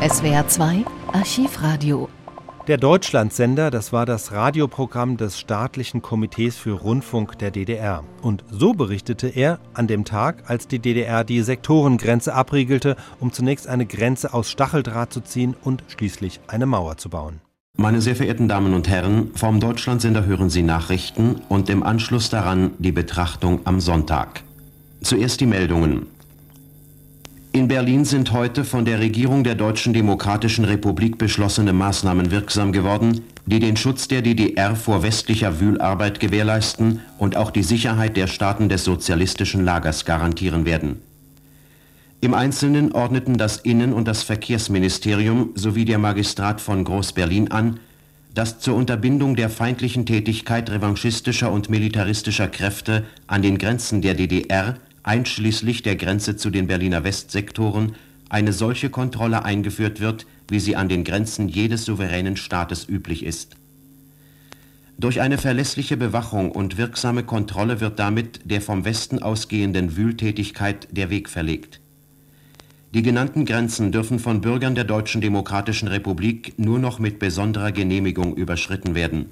SWR 2 Archivradio. Der Deutschlandsender, das war das Radioprogramm des staatlichen Komitees für Rundfunk der DDR. Und so berichtete er an dem Tag, als die DDR die Sektorengrenze abriegelte, um zunächst eine Grenze aus Stacheldraht zu ziehen und schließlich eine Mauer zu bauen. Meine sehr verehrten Damen und Herren, vom Deutschlandsender hören Sie Nachrichten und im Anschluss daran die Betrachtung am Sonntag. Zuerst die Meldungen. In Berlin sind heute von der Regierung der Deutschen Demokratischen Republik beschlossene Maßnahmen wirksam geworden, die den Schutz der DDR vor westlicher Wühlarbeit gewährleisten und auch die Sicherheit der Staaten des sozialistischen Lagers garantieren werden. Im Einzelnen ordneten das Innen- und das Verkehrsministerium sowie der Magistrat von Groß-Berlin an, dass zur Unterbindung der feindlichen Tätigkeit revanchistischer und militaristischer Kräfte an den Grenzen der DDR einschließlich der Grenze zu den Berliner Westsektoren, eine solche Kontrolle eingeführt wird, wie sie an den Grenzen jedes souveränen Staates üblich ist. Durch eine verlässliche Bewachung und wirksame Kontrolle wird damit der vom Westen ausgehenden Wühltätigkeit der Weg verlegt. Die genannten Grenzen dürfen von Bürgern der Deutschen Demokratischen Republik nur noch mit besonderer Genehmigung überschritten werden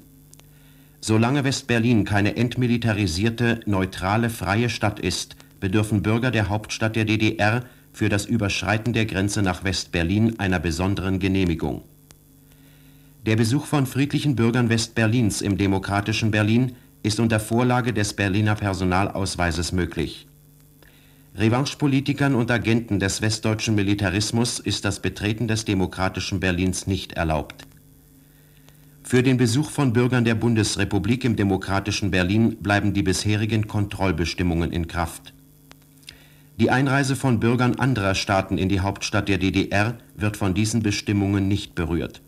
Solange West-Berlin keine entmilitarisierte, neutrale, freie Stadt ist, bedürfen Bürger der Hauptstadt der DDR für das Überschreiten der Grenze nach West-Berlin einer besonderen Genehmigung. Der Besuch von friedlichen Bürgern West-Berlins im demokratischen Berlin ist unter Vorlage des Berliner Personalausweises möglich. Revanchepolitikern und Agenten des westdeutschen Militarismus ist das Betreten des demokratischen Berlins nicht erlaubt. Für den Besuch von Bürgern der Bundesrepublik im demokratischen Berlin bleiben die bisherigen Kontrollbestimmungen in Kraft. Die Einreise von Bürgern anderer Staaten in die Hauptstadt der DDR wird von diesen Bestimmungen nicht berührt.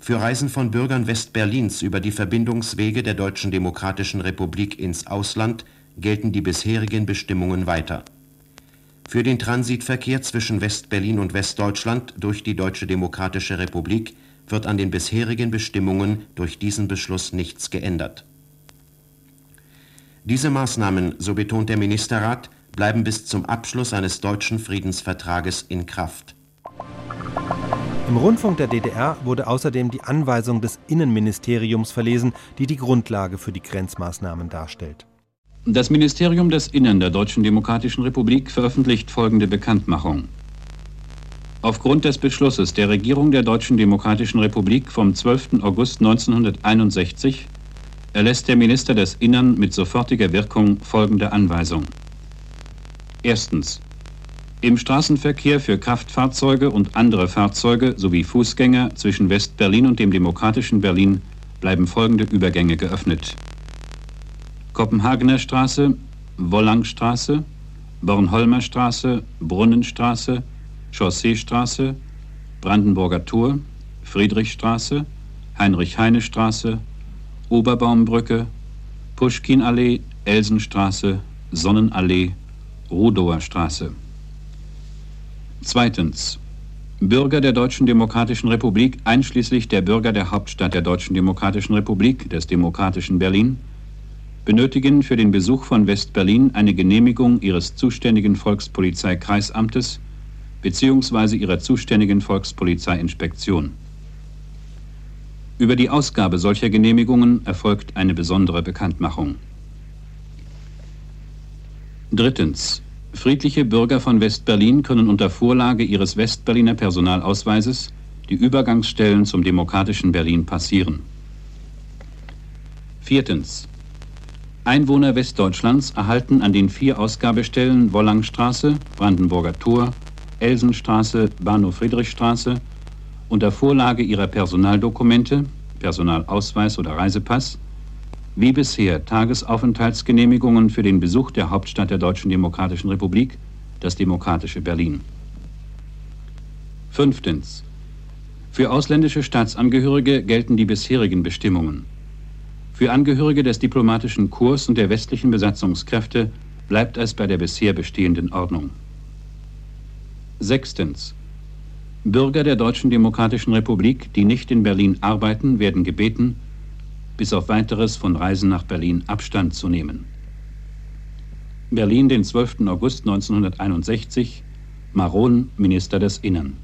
Für Reisen von Bürgern West-Berlins über die Verbindungswege der Deutschen Demokratischen Republik ins Ausland gelten die bisherigen Bestimmungen weiter. Für den Transitverkehr zwischen West-Berlin und Westdeutschland durch die Deutsche Demokratische Republik wird an den bisherigen Bestimmungen durch diesen Beschluss nichts geändert. Diese Maßnahmen, so betont der Ministerrat, bleiben bis zum Abschluss eines deutschen Friedensvertrages in Kraft. Im Rundfunk der DDR wurde außerdem die Anweisung des Innenministeriums verlesen, die die Grundlage für die Grenzmaßnahmen darstellt. Das Ministerium des Innen der Deutschen Demokratischen Republik veröffentlicht folgende Bekanntmachung. Aufgrund des Beschlusses der Regierung der Deutschen Demokratischen Republik vom 12. August 1961 erlässt der Minister des Innern mit sofortiger Wirkung folgende Anweisung. Erstens. Im Straßenverkehr für Kraftfahrzeuge und andere Fahrzeuge sowie Fußgänger zwischen West-Berlin und dem demokratischen Berlin bleiben folgende Übergänge geöffnet. Kopenhagener Straße, Wollangstraße, Bornholmer Straße, Brunnenstraße, Chausseestraße, Brandenburger Tor, Friedrichstraße, Heinrich-Heine-Straße, Oberbaumbrücke, Puschkinallee, Elsenstraße, Sonnenallee, Rudower Straße. Zweitens. Bürger der Deutschen Demokratischen Republik, einschließlich der Bürger der Hauptstadt der Deutschen Demokratischen Republik, des demokratischen Berlin, benötigen für den Besuch von West-Berlin eine Genehmigung ihres zuständigen Volkspolizeikreisamtes bzw. ihrer zuständigen Volkspolizeiinspektion. Über die Ausgabe solcher Genehmigungen erfolgt eine besondere Bekanntmachung. Drittens. Friedliche Bürger von West-Berlin können unter Vorlage ihres Westberliner Personalausweises die Übergangsstellen zum demokratischen Berlin passieren. Viertens. Einwohner Westdeutschlands erhalten an den vier Ausgabestellen Wollangstraße, Brandenburger Tor, Elsenstraße, Bahnhof Friedrichstraße unter Vorlage ihrer Personaldokumente, Personalausweis oder Reisepass, wie bisher Tagesaufenthaltsgenehmigungen für den Besuch der Hauptstadt der Deutschen Demokratischen Republik, das demokratische Berlin. Fünftens. Für ausländische Staatsangehörige gelten die bisherigen Bestimmungen. Für Angehörige des diplomatischen Korps und der westlichen Besatzungskräfte bleibt es bei der bisher bestehenden Ordnung. Sechstens. Bürger der Deutschen Demokratischen Republik, die nicht in Berlin arbeiten, werden gebeten, bis auf weiteres von Reisen nach Berlin Abstand zu nehmen. Berlin, den 12. August 1961, Maron, Minister des Innern.